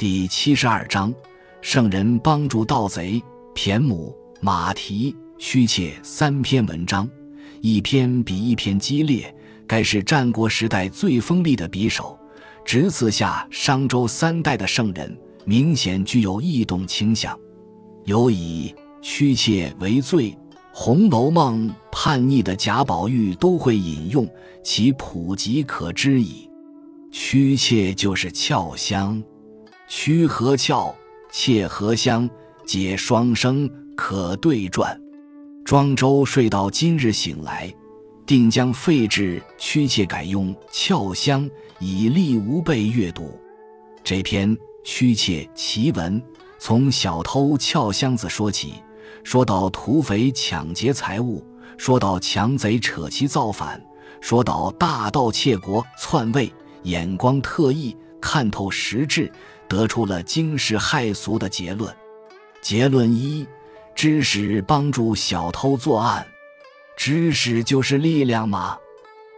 第七十二章，圣人帮助盗贼。骈母、马蹄、虚妾三篇文章，一篇比一篇激烈。该是战国时代最锋利的匕首，直刺下商周三代的圣人，明显具有异动倾向。有以虚妾为最，《红楼梦》叛逆的贾宝玉都会引用，其普及可知矣。虚妾就是俏香。屈和翘，切和香，皆双生，可对转。庄周睡到今日醒来，定将废置屈切，改用俏香，以利吾辈阅读。这篇屈切奇文，从小偷撬箱子说起，说到土匪抢劫财物，说到强贼扯旗造反，说到大盗窃国篡位，眼光特异，看透实质。得出了惊世骇俗的结论。结论一：知识帮助小偷作案。知识就是力量吗？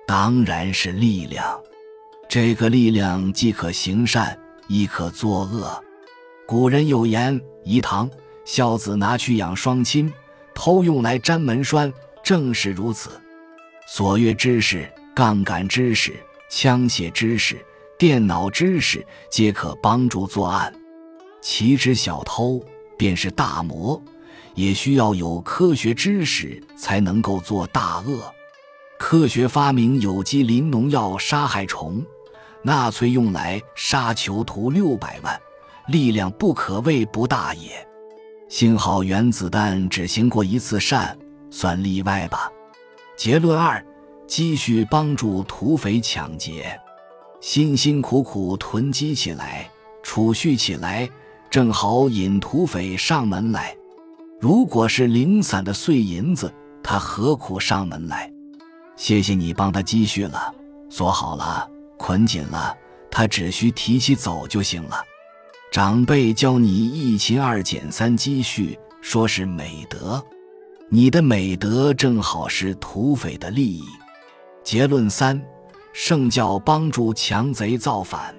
当然是力量。这个力量既可行善，亦可作恶。古人有言：“饴糖，孝子拿去养双亲，偷用来粘门栓。”正是如此。所阅知识、杠杆知识、枪械知识。电脑知识皆可帮助作案，岂止小偷，便是大魔，也需要有科学知识才能够做大恶。科学发明有机磷农药杀害虫，纳粹用来杀囚徒六百万，力量不可谓不大也。幸好原子弹只行过一次善，算例外吧。结论二：积蓄帮助土匪抢劫。辛辛苦苦囤积起来，储蓄起来，正好引土匪上门来。如果是零散的碎银子，他何苦上门来？谢谢你帮他积蓄了，锁好了，捆紧了，他只需提起走就行了。长辈教你一勤二俭三积蓄，说是美德，你的美德正好是土匪的利益。结论三。圣教帮助强贼造反，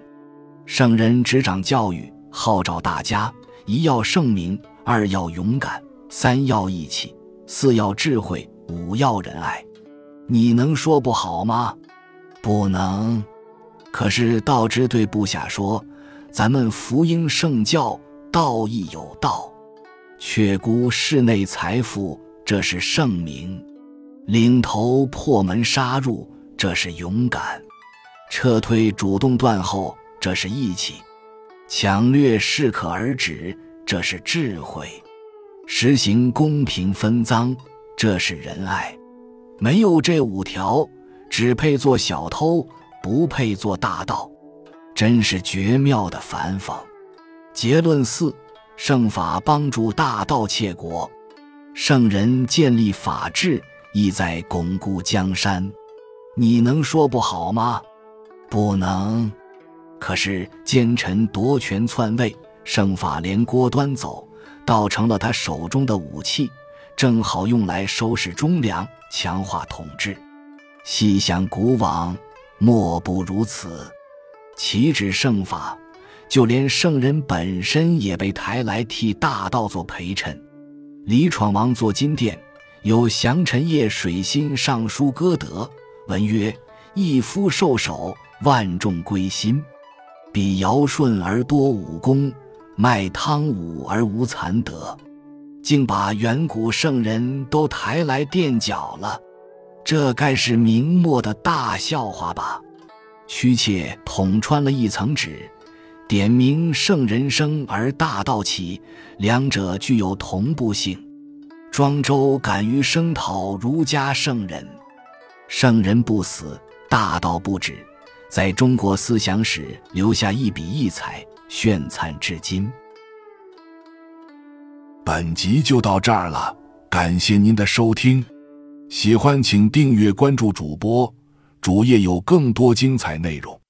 圣人执掌教育，号召大家：一要圣明，二要勇敢，三要义气，四要智慧，五要仁爱。你能说不好吗？不能。可是道之对部下说：“咱们福音圣教，道义有道，却孤室内财富，这是圣明；领头破门杀入。”这是勇敢，撤退主动断后，这是义气；抢掠适可而止，这是智慧；实行公平分赃，这是仁爱。没有这五条，只配做小偷，不配做大盗，真是绝妙的反讽。结论四：圣法帮助大盗窃国，圣人建立法治，意在巩固江山。你能说不好吗？不能。可是奸臣夺权篡位，圣法连锅端走，倒成了他手中的武器，正好用来收拾忠良，强化统治。细想古往，莫不如此。岂止圣法，就连圣人本身也被抬来替大道做陪衬。李闯王做金殿，有降臣夜水心上书歌德。文曰：“一夫受首，万众归心。比尧舜而多武功，卖汤武而无残德，竟把远古圣人都抬来垫脚了，这该是明末的大笑话吧？”屈切捅穿了一层纸，点明圣人生而大道起，两者具有同步性。庄周敢于声讨儒家圣人。圣人不死，大道不止，在中国思想史留下一笔异彩，炫灿至今。本集就到这儿了，感谢您的收听，喜欢请订阅关注主播，主页有更多精彩内容。